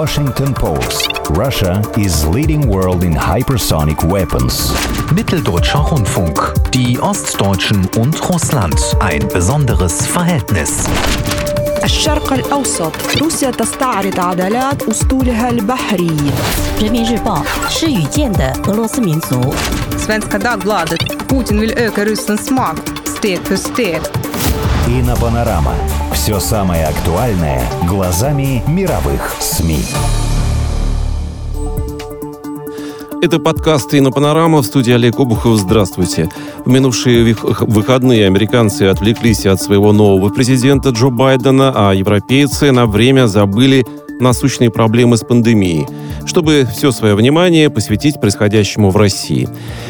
Washington Post. Russia is leading world in hypersonic weapons. Mitteldeutscher Rundfunk. Die Ostdeutschen und Russland. Ein besonderes Verhältnis. الشرق الأوسط روسيا تستعرض عضلات أسطولها البحري Svenska Dagbladet Putin vill öka Rysslands makt steg för steg. Panorama Все самое актуальное глазами мировых СМИ. Это подкаст «Инопанорама» в студии Олег Обухов. Здравствуйте. В минувшие выходные американцы отвлеклись от своего нового президента Джо Байдена, а европейцы на время забыли насущные проблемы с пандемией, чтобы все свое внимание посвятить происходящему в России.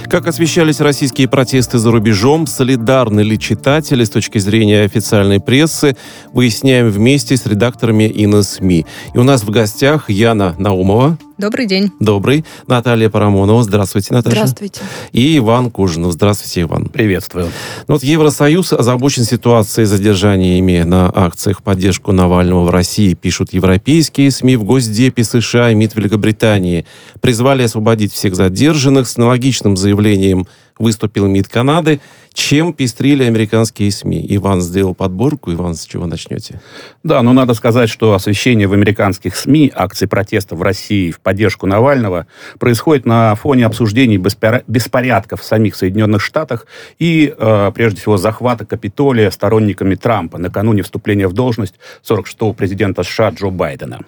Как освещались российские протесты за рубежом, солидарны ли читатели с точки зрения официальной прессы, выясняем вместе с редакторами ИНОСМИ. И у нас в гостях Яна Наумова. Добрый день. Добрый. Наталья Парамонова. Здравствуйте, Наташа. Здравствуйте. И Иван Кужинов. Здравствуйте, Иван. Приветствую. Ну вот Евросоюз озабочен ситуацией с задержаниями на акциях в поддержку Навального в России, пишут европейские СМИ в Госдепе США и МИД Великобритании. Призвали освободить всех задержанных. С аналогичным заявлением выступил МИД Канады. Чем пестрили американские СМИ? Иван сделал подборку. Иван, с чего начнете? Да, но надо сказать, что освещение в американских СМИ акций протеста в России в поддержку Навального происходит на фоне обсуждений беспорядков в самих Соединенных Штатах и, э, прежде всего, захвата Капитолия сторонниками Трампа накануне вступления в должность 46-го президента США Джо Байдена.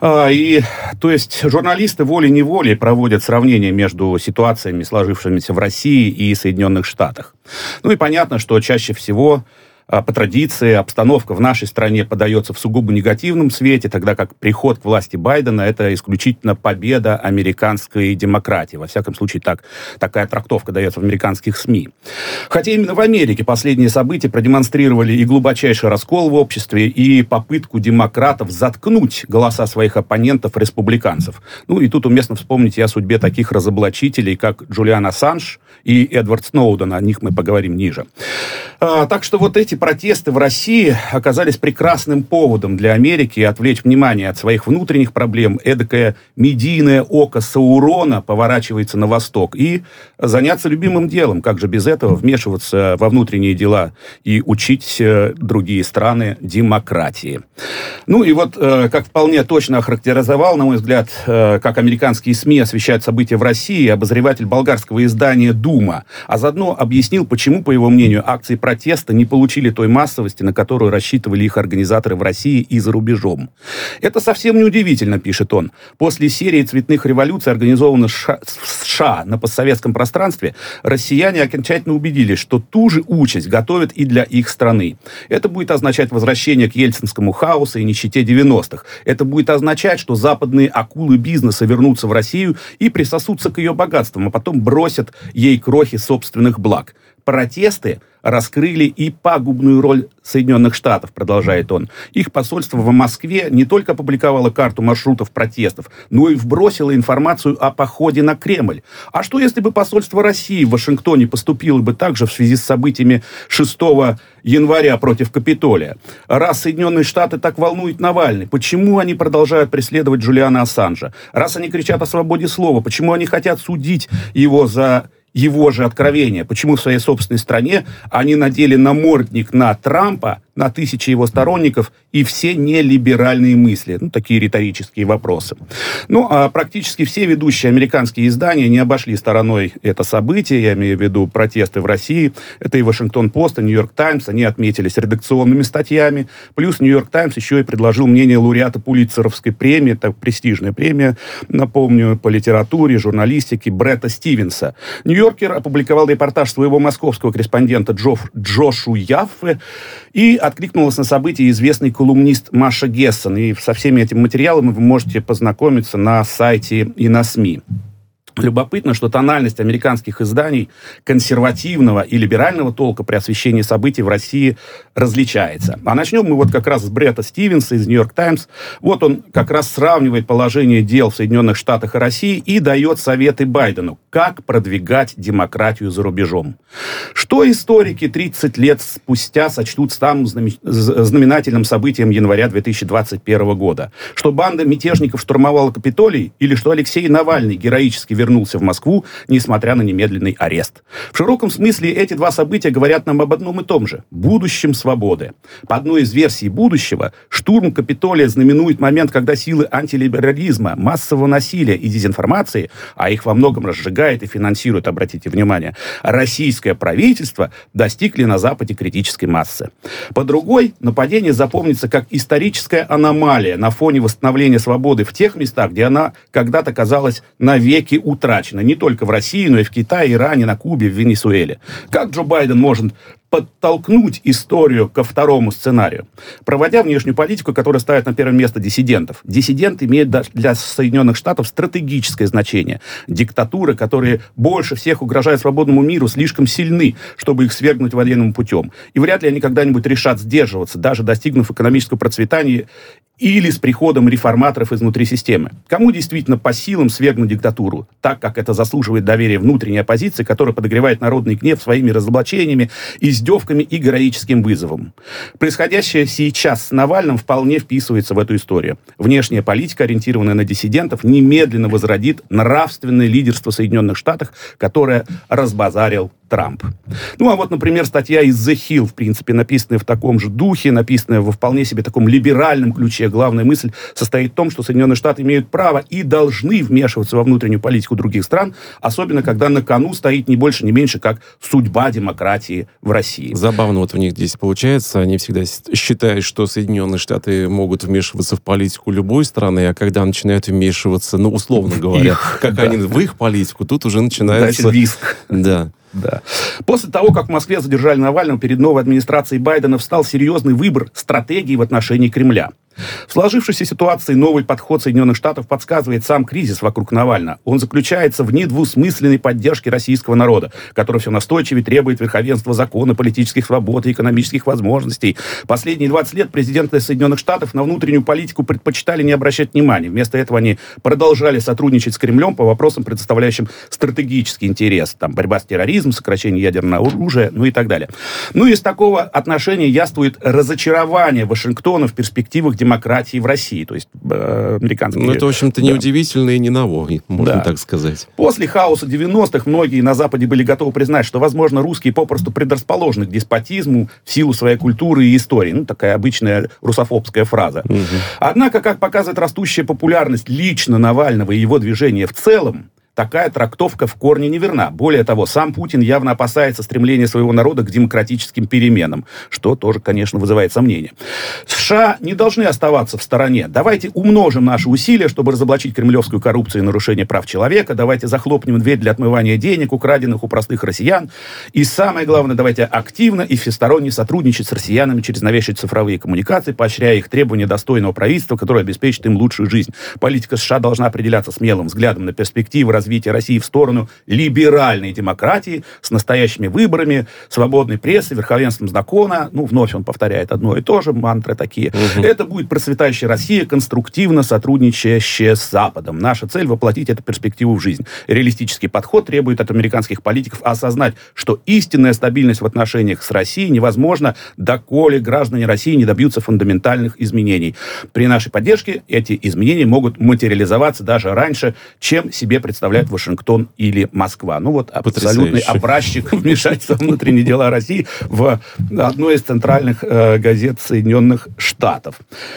А, И, то есть, журналисты волей-неволей проводят сравнение между ситуациями, сложившимися в России и Соединенных Штатах. Ну и понятно, что чаще всего по традиции обстановка в нашей стране подается в сугубо негативном свете, тогда как приход к власти Байдена – это исключительно победа американской демократии. Во всяком случае, так, такая трактовка дается в американских СМИ. Хотя именно в Америке последние события продемонстрировали и глубочайший раскол в обществе, и попытку демократов заткнуть голоса своих оппонентов-республиканцев. Ну и тут уместно вспомнить и о судьбе таких разоблачителей, как Джулиан Ассанж и Эдвард Сноуден. О них мы поговорим ниже. А, так что вот эти протесты в России оказались прекрасным поводом для Америки отвлечь внимание от своих внутренних проблем. Эдакое медийное око Саурона поворачивается на восток. И заняться любимым делом. Как же без этого вмешиваться во внутренние дела и учить э, другие страны демократии. Ну и вот, э, как вполне точно охарактеризовал, на мой взгляд, э, как американские СМИ освещают события в России, обозреватель болгарского издания «Дума», а заодно объяснил, почему, по его мнению, акции протеста не получили той массовости, на которую рассчитывали их организаторы в России и за рубежом. Это совсем не удивительно, пишет он. После серии цветных революций, организованных в США на постсоветском пространстве, россияне окончательно убедились, что ту же участь готовят и для их страны. Это будет означать возвращение к ельцинскому хаосу и нищете 90-х. Это будет означать, что западные акулы бизнеса вернутся в Россию и присосутся к ее богатствам, а потом бросят ей крохи собственных благ. Протесты раскрыли и пагубную роль Соединенных Штатов, продолжает он. Их посольство в Москве не только опубликовало карту маршрутов протестов, но и вбросило информацию о походе на Кремль. А что, если бы посольство России в Вашингтоне поступило бы также в связи с событиями 6 января против Капитолия? Раз Соединенные Штаты так волнует Навальный, почему они продолжают преследовать Джулиана Ассанжа? Раз они кричат о свободе слова, почему они хотят судить его за его же откровения. Почему в своей собственной стране они надели намордник на Трампа, на тысячи его сторонников и все нелиберальные мысли. Ну, такие риторические вопросы. Ну, а практически все ведущие американские издания не обошли стороной это событие, я имею в виду протесты в России. Это и Вашингтон-Пост, и Нью-Йорк Таймс, они отметились редакционными статьями. Плюс Нью-Йорк Таймс еще и предложил мнение лауреата Пулитцеровской премии, это престижная премия, напомню, по литературе, журналистике Бретта Стивенса. Нью-Йоркер опубликовал репортаж своего московского корреспондента Джоф, Джошу Яффе и откликнулась на события известный колумнист Маша Гессон. И со всеми этими материалами вы можете познакомиться на сайте и на СМИ. Любопытно, что тональность американских изданий консервативного и либерального толка при освещении событий в России различается. А начнем мы вот как раз с Бретта Стивенса из «Нью-Йорк Таймс». Вот он как раз сравнивает положение дел в Соединенных Штатах и России и дает советы Байдену, как продвигать демократию за рубежом. Что историки 30 лет спустя сочтут самым знаменательным событием января 2021 года? Что банда мятежников штурмовала Капитолий или что Алексей Навальный героически вернулся в Москву, несмотря на немедленный арест. В широком смысле эти два события говорят нам об одном и том же – будущем свободы. По одной из версий будущего, штурм Капитолия знаменует момент, когда силы антилиберализма, массового насилия и дезинформации, а их во многом разжигает и финансирует, обратите внимание, российское правительство, достигли на Западе критической массы. По другой, нападение запомнится как историческая аномалия на фоне восстановления свободы в тех местах, где она когда-то казалась навеки утрачено не только в России, но и в Китае, Иране, на Кубе, в Венесуэле. Как Джо Байден может подтолкнуть историю ко второму сценарию, проводя внешнюю политику, которая ставит на первое место диссидентов. Диссидент имеет для Соединенных Штатов стратегическое значение. Диктатуры, которые больше всех угрожают свободному миру, слишком сильны, чтобы их свергнуть военным путем. И вряд ли они когда-нибудь решат сдерживаться, даже достигнув экономического процветания или с приходом реформаторов изнутри системы. Кому действительно по силам свергнуть диктатуру, так как это заслуживает доверия внутренней оппозиции, которая подогревает народный гнев своими разоблачениями, издевками и героическим вызовом. Происходящее сейчас с Навальным вполне вписывается в эту историю. Внешняя политика, ориентированная на диссидентов, немедленно возродит нравственное лидерство Соединенных Штатов, которое разбазарил Трамп. Ну, а вот, например, статья из The Hill, в принципе, написанная в таком же духе, написанная во вполне себе таком либеральном ключе. Главная мысль состоит в том, что Соединенные Штаты имеют право и должны вмешиваться во внутреннюю политику других стран, особенно когда на кону стоит не больше, не меньше, как судьба демократии в России. Забавно вот у них здесь получается. Они всегда считают, что Соединенные Штаты могут вмешиваться в политику любой страны, а когда начинают вмешиваться, ну, условно говоря, как они в их политику, тут уже начинается... Значит, риск. Да. Да. После того, как в Москве задержали Навального, перед новой администрацией Байдена встал серьезный выбор стратегии в отношении Кремля. В сложившейся ситуации новый подход Соединенных Штатов подсказывает сам кризис вокруг Навального. Он заключается в недвусмысленной поддержке российского народа, который все настойчивее требует верховенства закона, политических свобод и экономических возможностей. Последние 20 лет президенты Соединенных Штатов на внутреннюю политику предпочитали не обращать внимания. Вместо этого они продолжали сотрудничать с Кремлем по вопросам, предоставляющим стратегический интерес. Там борьба с терроризмом, сокращение ядерного оружия, ну и так далее. Ну и из такого отношения яствует разочарование Вашингтона в перспективах демократии в России, то есть э, американские... Ну, это, в общем-то, да. неудивительно и не ново, можно да. так сказать. После хаоса 90-х многие на Западе были готовы признать, что, возможно, русские попросту предрасположены к деспотизму в силу своей культуры и истории. Ну, такая обычная русофобская фраза. Угу. Однако, как показывает растущая популярность лично Навального и его движения в целом, такая трактовка в корне неверна. Более того, сам Путин явно опасается стремления своего народа к демократическим переменам, что тоже, конечно, вызывает сомнения. США не должны оставаться в стороне. Давайте умножим наши усилия, чтобы разоблачить кремлевскую коррупцию и нарушение прав человека. Давайте захлопнем дверь для отмывания денег, украденных у простых россиян. И самое главное, давайте активно и всесторонне сотрудничать с россиянами через новейшие цифровые коммуникации, поощряя их требования достойного правительства, которое обеспечит им лучшую жизнь. Политика США должна определяться смелым взглядом на перспективы развития развития России в сторону либеральной демократии с настоящими выборами, свободной прессой, верховенством закона. Ну, вновь он повторяет одно и то же, мантры такие. Угу. Это будет процветающая Россия, конструктивно сотрудничающая с Западом. Наша цель воплотить эту перспективу в жизнь. Реалистический подход требует от американских политиков осознать, что истинная стабильность в отношениях с Россией невозможна, доколе граждане России не добьются фундаментальных изменений. При нашей поддержке эти изменения могут материализоваться даже раньше, чем себе представляют представляет Вашингтон или Москва. Ну вот абсолютный образчик вмешательства в внутренние дела России в одной из центральных э, газет Соединенных Штатов.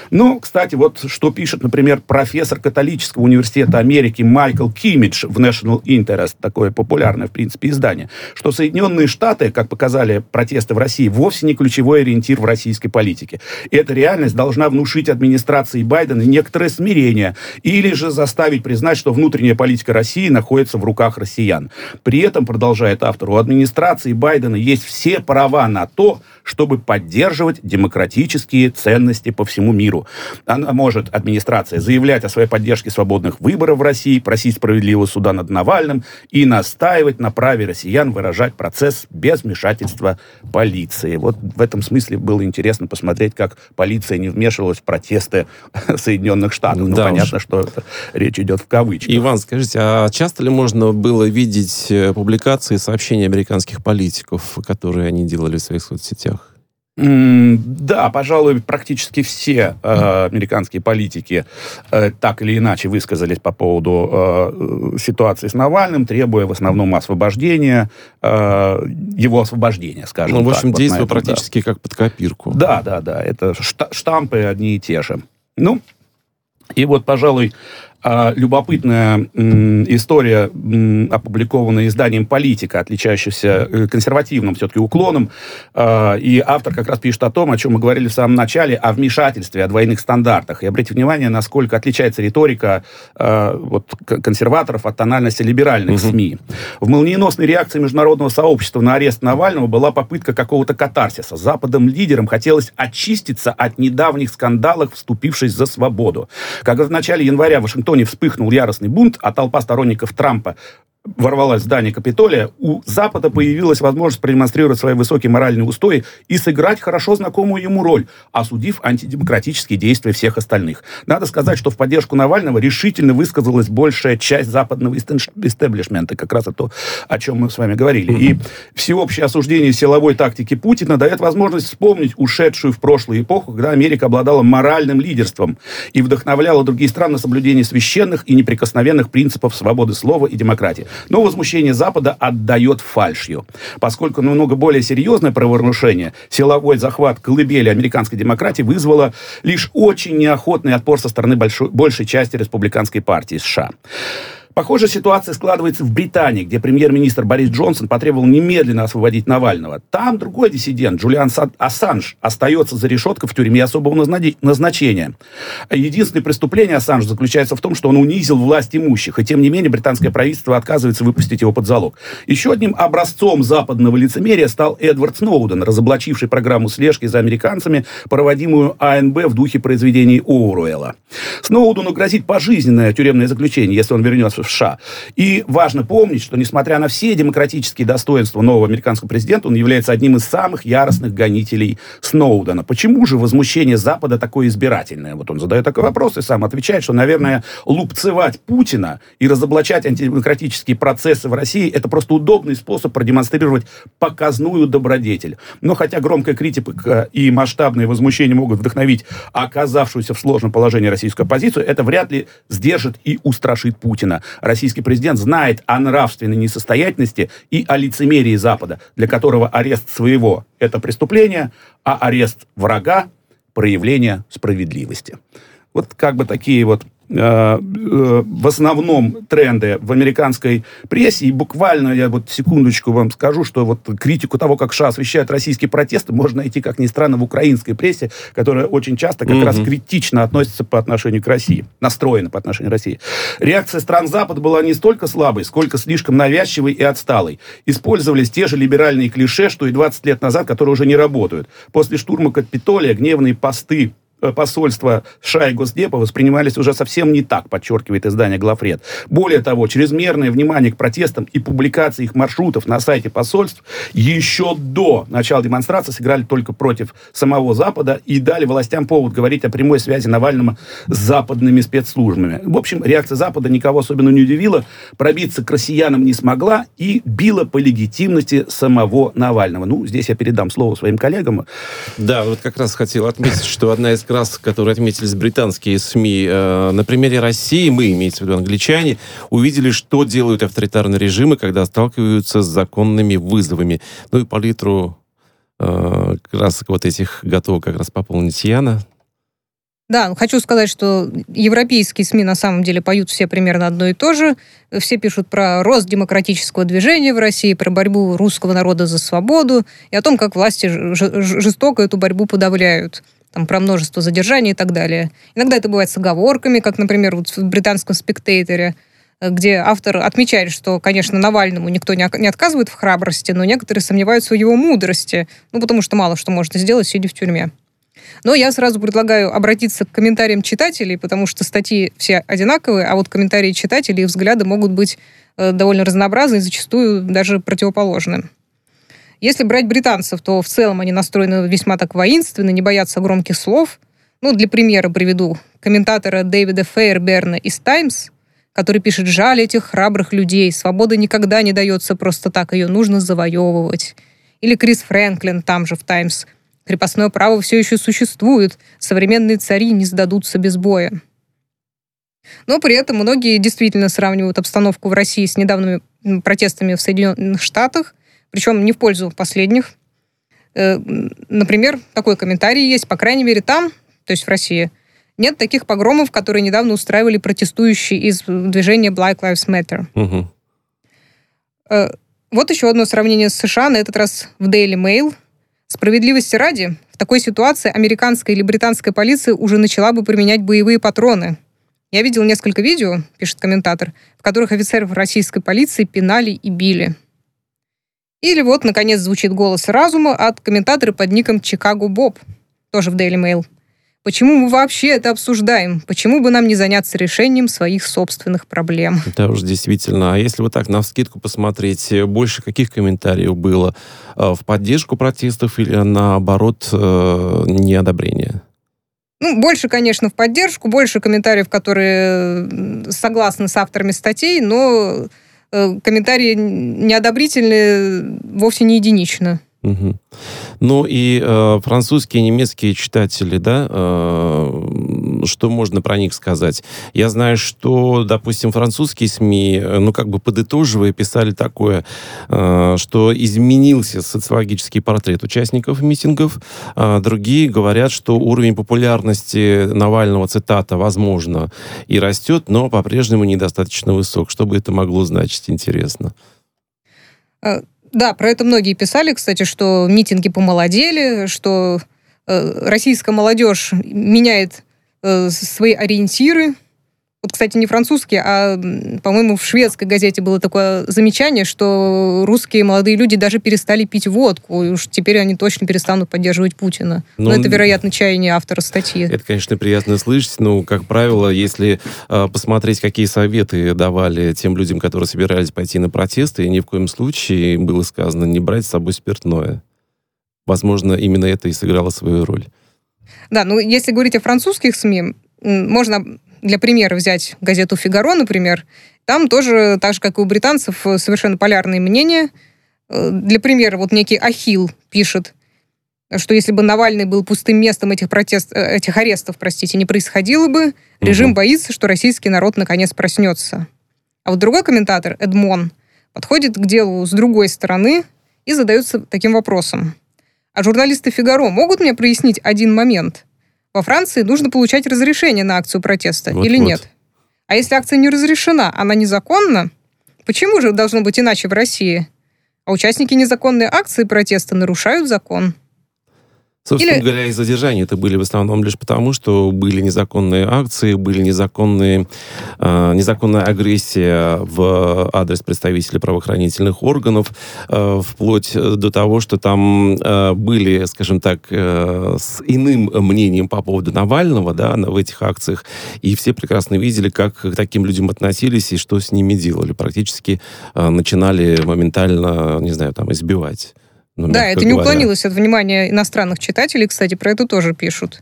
Ну, кстати, вот что пишет, например, профессор католического университета Америки Майкл Кимидж в National Interest, такое популярное, в принципе, издание, что Соединенные Штаты, как показали протесты в России, вовсе не ключевой ориентир в российской политике. Эта реальность должна внушить администрации Байдена некоторое смирение или же заставить признать, что внутренняя политика России России находится в руках россиян. При этом, продолжает автор, у администрации Байдена есть все права на то, чтобы поддерживать демократические ценности по всему миру. Она может, администрация, заявлять о своей поддержке свободных выборов в России, просить справедливого суда над Навальным и настаивать на праве россиян выражать процесс без вмешательства полиции. Вот в этом смысле было интересно посмотреть, как полиция не вмешивалась в протесты Соединенных Штатов. Ну, Да понятно, уж. что это речь идет в кавычках. Иван, скажите, а часто ли можно было видеть э, публикации, сообщения американских политиков, которые они делали в своих соцсетях? Да, пожалуй, практически все э, американские политики э, так или иначе высказались по поводу э, ситуации с Навальным, требуя в основном освобождения, э, его освобождения, скажем Ну, в так. общем, вот на действие этом, да. практически как под копирку. Да, да, да, это шта- штампы одни и те же. Ну, и вот, пожалуй, любопытная м, история, опубликованная изданием «Политика», отличающаяся э, консервативным все-таки уклоном. А, И автор как раз пишет о том, о чем мы говорили в самом начале, о вмешательстве, о двойных стандартах. И обратите внимание, насколько отличается риторика а, вот, консерваторов от тональности либеральных СМИ. В молниеносной реакции международного сообщества на арест Навального была попытка какого-то катарсиса. Западным лидерам хотелось очиститься от недавних скандалов, вступившись за свободу. Когда в начале января в Вашингтоне вспыхнул яростный бунт, а толпа сторонников Трампа ворвалась в здание Капитолия, у Запада появилась возможность продемонстрировать свои высокие моральные устои и сыграть хорошо знакомую ему роль, осудив антидемократические действия всех остальных. Надо сказать, что в поддержку Навального решительно высказалась большая часть западного истеблишмента, как раз это то, о чем мы с вами говорили. И всеобщее осуждение силовой тактики Путина дает возможность вспомнить ушедшую в прошлую эпоху, когда Америка обладала моральным лидерством и вдохновляла другие страны на соблюдение священных и неприкосновенных принципов свободы слова и демократии. Но возмущение Запада отдает фальшью. Поскольку намного более серьезное правонарушение, силовой захват колыбели американской демократии вызвало лишь очень неохотный отпор со стороны большой, большей части республиканской партии США. Похожая ситуация складывается в Британии, где премьер-министр Борис Джонсон потребовал немедленно освободить Навального. Там другой диссидент, Джулиан Са- Ассанж, остается за решеткой в тюрьме особого назначения. Единственное преступление Ассанжа заключается в том, что он унизил власть имущих, и тем не менее британское правительство отказывается выпустить его под залог. Еще одним образцом западного лицемерия стал Эдвард Сноуден, разоблачивший программу слежки за американцами, проводимую АНБ в духе произведений Оуруэлла. Сноудену грозит пожизненное тюремное заключение, если он вернется в США. И важно помнить, что несмотря на все демократические достоинства нового американского президента, он является одним из самых яростных гонителей Сноудена. Почему же возмущение Запада такое избирательное? Вот он задает такой вопрос и сам отвечает, что, наверное, лупцевать Путина и разоблачать антидемократические процессы в России – это просто удобный способ продемонстрировать показную добродетель. Но хотя громкая критика и масштабные возмущения могут вдохновить оказавшуюся в сложном положении российскую оппозицию, это вряд ли сдержит и устрашит Путина. Российский президент знает о нравственной несостоятельности и о лицемерии Запада, для которого арест своего – это преступление, а арест врага – проявление справедливости. Вот как бы такие вот в основном тренды в американской прессе. И буквально, я вот секундочку вам скажу, что вот критику того, как США освещают российские протесты, можно найти, как ни странно, в украинской прессе, которая очень часто как Мгм. раз критично относится по отношению к России, настроена по отношению к России. Реакция стран Запада была не столько слабой, сколько слишком навязчивой и отсталой. Использовались те же либеральные клише, что и 20 лет назад, которые уже не работают. После штурма Капитолия гневные посты э, посольства США и Госдепа воспринимались уже совсем не так, подчеркивает издание «Глафред». Более того, чрезмерное внимание к протестам и публикации их маршрутов на сайте посольств еще до начала демонстрации сыграли только против самого Запада и дали властям повод говорить о прямой связи Навального с западными спецслужбами. В общем, реакция Запада никого особенно не удивила, пробиться к россиянам не смогла и била по легитимности самого Навального. Ну, здесь я передам слово своим коллегам. Да, вот как раз хотел отметить, что одна из красок, которые отметились британские СМИ, э, на примере России, мы, имеется в виду англичане, увидели, что делают авторитарные режимы, когда сталкиваются с законными вызовами. Ну и палитру э, красок вот этих готова как раз пополнить Яна. Да, хочу сказать, что европейские СМИ на самом деле поют все примерно одно и то же. Все пишут про рост демократического движения в России, про борьбу русского народа за свободу и о том, как власти жестоко эту борьбу подавляют. Там про множество задержаний и так далее. Иногда это бывает с оговорками, как, например, вот в британском «Спектейторе». где автор отмечает, что, конечно, Навальному никто не отказывает в храбрости, но некоторые сомневаются в его мудрости, ну, потому что мало что можно сделать, сидя в тюрьме. Но я сразу предлагаю обратиться к комментариям читателей, потому что статьи все одинаковые, а вот комментарии читателей и взгляды могут быть э, довольно разнообразны и зачастую даже противоположны. Если брать британцев, то в целом они настроены весьма так воинственно, не боятся громких слов. Ну, для примера приведу комментатора Дэвида Фейерберна из «Таймс», который пишет «Жаль этих храбрых людей, свобода никогда не дается просто так, ее нужно завоевывать». Или Крис Фрэнклин, там же в «Таймс», Крепостное право все еще существует, современные цари не сдадутся без боя. Но при этом многие действительно сравнивают обстановку в России с недавними протестами в Соединенных Штатах, причем не в пользу последних. Э, например, такой комментарий есть, по крайней мере, там, то есть в России, нет таких погромов, которые недавно устраивали протестующие из движения Black Lives Matter. Угу. Вот еще одно сравнение с США, на этот раз в Daily Mail. Справедливости ради, в такой ситуации американская или британская полиция уже начала бы применять боевые патроны. Я видел несколько видео, пишет комментатор, в которых офицеров российской полиции пинали и били. Или вот, наконец, звучит голос разума от комментатора под ником Чикаго Боб, тоже в Daily Mail. Почему мы вообще это обсуждаем? Почему бы нам не заняться решением своих собственных проблем? Да уж, действительно. А если вот так на вскидку посмотреть, больше каких комментариев было э, в поддержку протестов или наоборот э, неодобрение? Ну, больше, конечно, в поддержку, больше комментариев, которые согласны с авторами статей, но комментарии неодобрительные вовсе не единично. Угу. Ну и э, французские и немецкие читатели, да, э, что можно про них сказать? Я знаю, что, допустим, французские СМИ, э, ну как бы подытоживая, писали такое, э, что изменился социологический портрет участников митингов. Э, другие говорят, что уровень популярности Навального, цитата, возможно, и растет, но по-прежнему недостаточно высок. Что бы это могло значить, интересно? Э, да, про это многие писали, кстати, что митинги помолодели, что российская молодежь меняет э, свои ориентиры, вот, кстати, не французский, а, по-моему, в шведской газете было такое замечание, что русские молодые люди даже перестали пить водку, и уж теперь они точно перестанут поддерживать Путина. Но, но это, вероятно, чаяние автора статьи. Это, конечно, приятно слышать, но, как правило, если э, посмотреть, какие советы давали тем людям, которые собирались пойти на протесты, ни в коем случае было сказано не брать с собой спиртное. Возможно, именно это и сыграло свою роль. Да, ну если говорить о французских СМИ, можно для примера взять газету «Фигаро», например, там тоже, так же, как и у британцев, э, совершенно полярные мнения. Э, для примера, вот некий Ахил пишет, что если бы Навальный был пустым местом этих, протест, э, этих арестов, простите, не происходило бы, режим угу. боится, что российский народ наконец проснется. А вот другой комментатор, Эдмон, подходит к делу с другой стороны и задается таким вопросом. А журналисты «Фигаро» могут мне прояснить один момент – во Франции нужно получать разрешение на акцию протеста вот, или вот. нет? А если акция не разрешена, она незаконна? Почему же должно быть иначе в России? А участники незаконной акции протеста нарушают закон. Собственно Или... говоря, и задержания это были в основном лишь потому, что были незаконные акции, были незаконные, э, незаконная агрессия в адрес представителей правоохранительных органов, э, вплоть до того, что там э, были, скажем так, э, с иным мнением по поводу Навального да, в этих акциях, и все прекрасно видели, как к таким людям относились и что с ними делали. Практически э, начинали моментально, не знаю, там, избивать. Ну, да, это не уклонилось от внимания иностранных читателей, кстати, про это тоже пишут.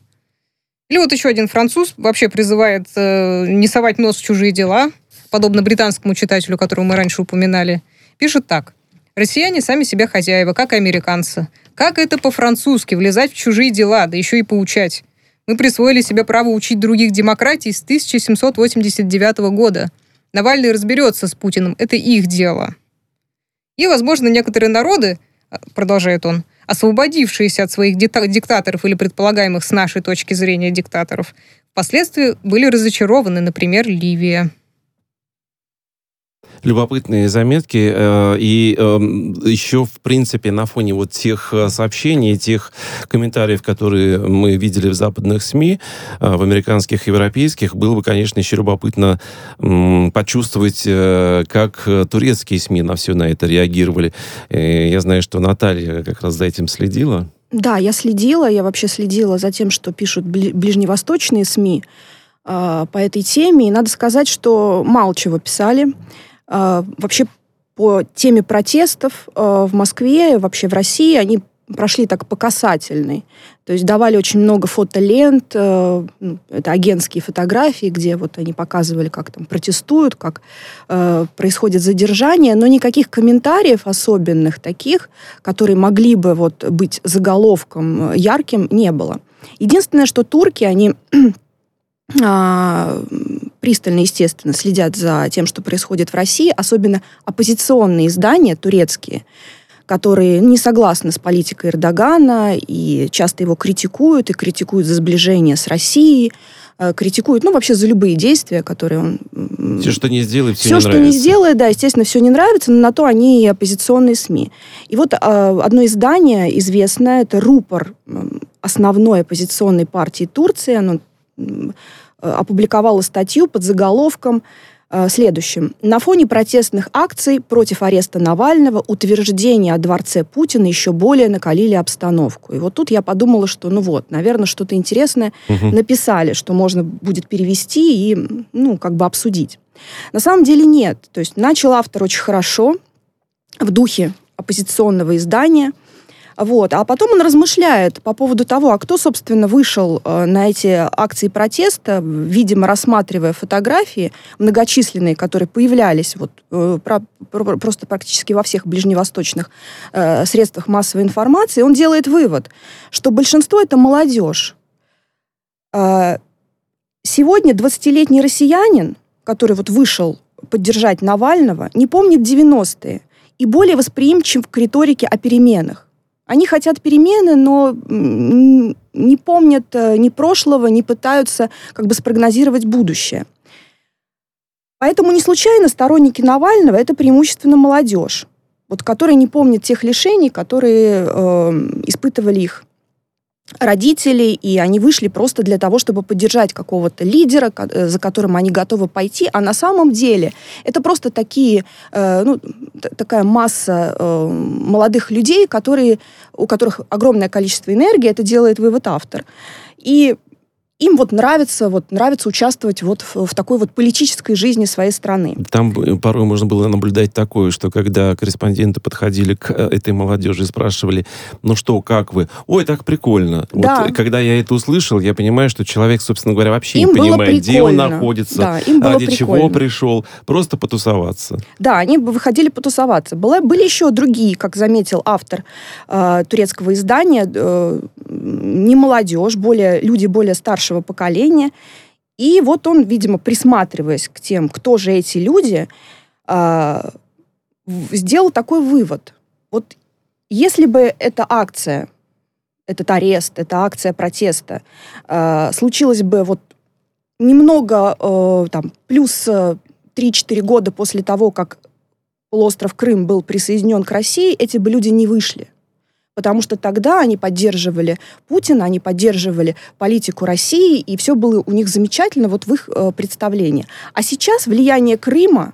Или вот еще один француз вообще призывает э, не совать нос в чужие дела, подобно британскому читателю, которого мы раньше упоминали. Пишет так. Россияне сами себе хозяева, как и американцы. Как это по-французски влезать в чужие дела, да еще и поучать? Мы присвоили себе право учить других демократий с 1789 года. Навальный разберется с Путиным, это их дело. И, возможно, некоторые народы, продолжает он, освободившиеся от своих диктаторов или предполагаемых с нашей точки зрения диктаторов, впоследствии были разочарованы, например, Ливия. Любопытные заметки. Э, и эм, еще, в принципе, на фоне вот тех э, сообщений, тех комментариев, которые мы видели в западных СМИ, э, в американских, европейских, было бы, конечно, еще любопытно почувствовать, как турецкие СМИ на все на это реагировали. Я знаю, что Наталья как раз за этим следила. Да, я следила, я вообще следила за тем, что пишут ближневосточные СМИ по этой теме. И надо сказать, что мало чего писали. А, вообще по теме протестов а, в Москве, вообще в России, они прошли так по касательной. То есть давали очень много фотолент, э, ну, это агентские фотографии, где вот они показывали, как там протестуют, как э, происходит задержание, но никаких комментариев особенных таких, которые могли бы вот быть заголовком ярким, не было. Единственное, что турки, они а, пристально, естественно, следят за тем, что происходит в России, особенно оппозиционные издания турецкие, которые не согласны с политикой Эрдогана и часто его критикуют, и критикуют за сближение с Россией, э, критикуют, ну, вообще за любые действия, которые он... Все, что не сделает, все, все не что нравится. не сделает, да, естественно, все не нравится, но на то они и оппозиционные СМИ. И вот э, одно издание известное, это рупор основной оппозиционной партии Турции, оно опубликовала статью под заголовком э, следующим. На фоне протестных акций против ареста Навального утверждения о дворце Путина еще более накалили обстановку. И вот тут я подумала, что ну вот, наверное, что-то интересное угу. написали, что можно будет перевести и, ну, как бы обсудить. На самом деле нет. То есть начал автор очень хорошо, в духе оппозиционного издания – вот. А потом он размышляет по поводу того, а кто, собственно, вышел э, на эти акции протеста, видимо, рассматривая фотографии многочисленные, которые появлялись вот, э, про, про, просто практически во всех ближневосточных э, средствах массовой информации. Он делает вывод, что большинство это молодежь. Сегодня 20-летний россиянин, который вот вышел поддержать Навального, не помнит 90-е и более восприимчив к риторике о переменах. Они хотят перемены, но не помнят э, ни прошлого, не пытаются как бы спрогнозировать будущее. Поэтому не случайно сторонники Навального это преимущественно молодежь, вот, которая не помнит тех лишений, которые э, испытывали их родителей, и они вышли просто для того, чтобы поддержать какого-то лидера, э, за которым они готовы пойти, а на самом деле это просто такие, э, ну, такая масса э, молодых людей, которые, у которых огромное количество энергии, это делает вывод автор. И им вот нравится, вот нравится участвовать вот в, в такой вот политической жизни своей страны. Там порой можно было наблюдать такое, что когда корреспонденты подходили к э, этой молодежи и спрашивали, ну что, как вы? Ой, так прикольно. Да. Вот когда я это услышал, я понимаю, что человек, собственно говоря, вообще им не понимает, где он находится, да, им было ради прикольно. чего пришел, просто потусоваться. Да, они выходили потусоваться. Было, были еще другие, как заметил автор э, турецкого издания, э, не молодежь, более, люди более старше старшего поколения. И вот он, видимо, присматриваясь к тем, кто же эти люди, э, сделал такой вывод. Вот если бы эта акция, этот арест, эта акция протеста э, случилась бы вот немного, э, там, плюс 3-4 года после того, как полуостров Крым был присоединен к России, эти бы люди не вышли потому что тогда они поддерживали Путина, они поддерживали политику России, и все было у них замечательно вот в их э, представлении. А сейчас влияние Крыма,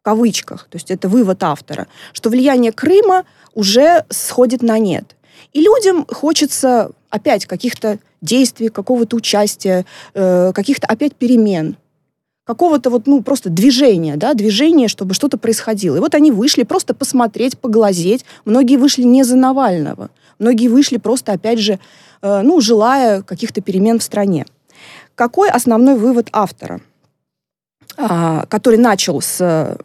в кавычках, то есть это вывод автора, что влияние Крыма уже сходит на нет. И людям хочется опять каких-то действий, какого-то участия, э, каких-то опять перемен какого-то вот, ну, просто движения, да, движения, чтобы что-то происходило. И вот они вышли просто посмотреть, поглазеть. Многие вышли не за Навального. Многие вышли просто, опять же, э, ну, желая каких-то перемен в стране. Какой основной вывод автора, а, который начал с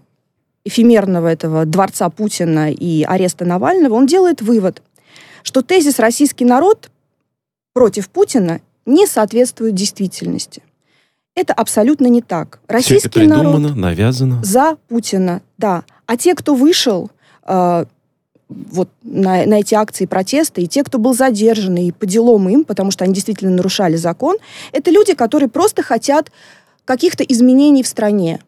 эфемерного этого дворца Путина и ареста Навального, он делает вывод, что тезис «российский народ против Путина» не соответствует действительности – это абсолютно не так. Российский Все это придумано, народ навязано. за Путина, да. А те, кто вышел э, вот на, на эти акции протеста, и те, кто был задержан, и по делам им, потому что они действительно нарушали закон, это люди, которые просто хотят каких-то изменений в стране.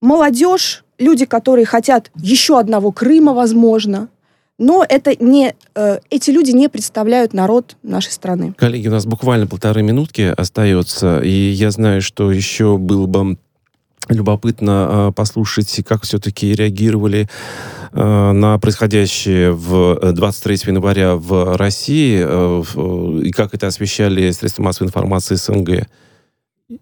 Молодежь, люди, которые хотят еще одного Крыма, возможно, но это не, э, эти люди не представляют народ нашей страны. Коллеги, у нас буквально полторы минутки остается, и я знаю, что еще было бы любопытно э, послушать, как все-таки реагировали э, на происходящее в 23 января в России и как это освещали средства массовой информации СНГ.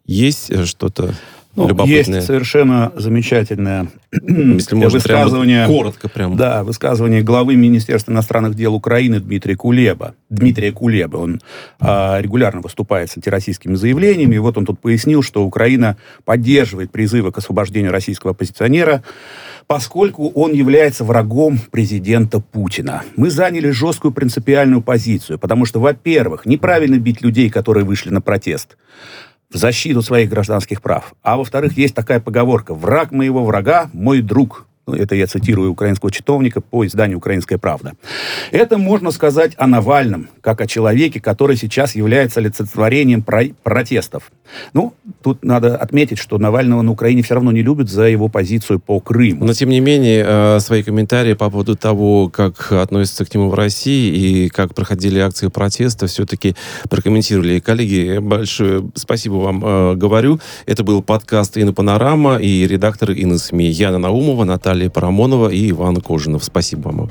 Есть что-то? Ну, есть совершенно замечательное Если можно высказывание, коротко прямо. Да, высказывание главы Министерства иностранных дел Украины Дмитрия Кулеба. Дмитрия Кулеба. Он а, регулярно выступает с антироссийскими заявлениями. И вот он тут пояснил, что Украина поддерживает призывы к освобождению российского оппозиционера, поскольку он является врагом президента Путина. Мы заняли жесткую принципиальную позицию, потому что, во-первых, неправильно бить людей, которые вышли на протест в защиту своих гражданских прав. А во-вторых, есть такая поговорка «враг моего врага – мой друг». Ну, это я цитирую украинского читовника по изданию «Украинская правда». Это можно сказать о Навальном, как о человеке, который сейчас является олицетворением про- протестов. Ну, тут надо отметить, что Навального на Украине все равно не любят за его позицию по Крыму. Но, тем не менее, э, свои комментарии по поводу того, как относятся к нему в России и как проходили акции протеста, все-таки прокомментировали. Коллеги, большое спасибо вам э, говорю. Это был подкаст «Инна Панорама» и редактор «Инна СМИ» Яна Наумова, Наталья Наталья Парамонова и Иван Кожинов. Спасибо вам.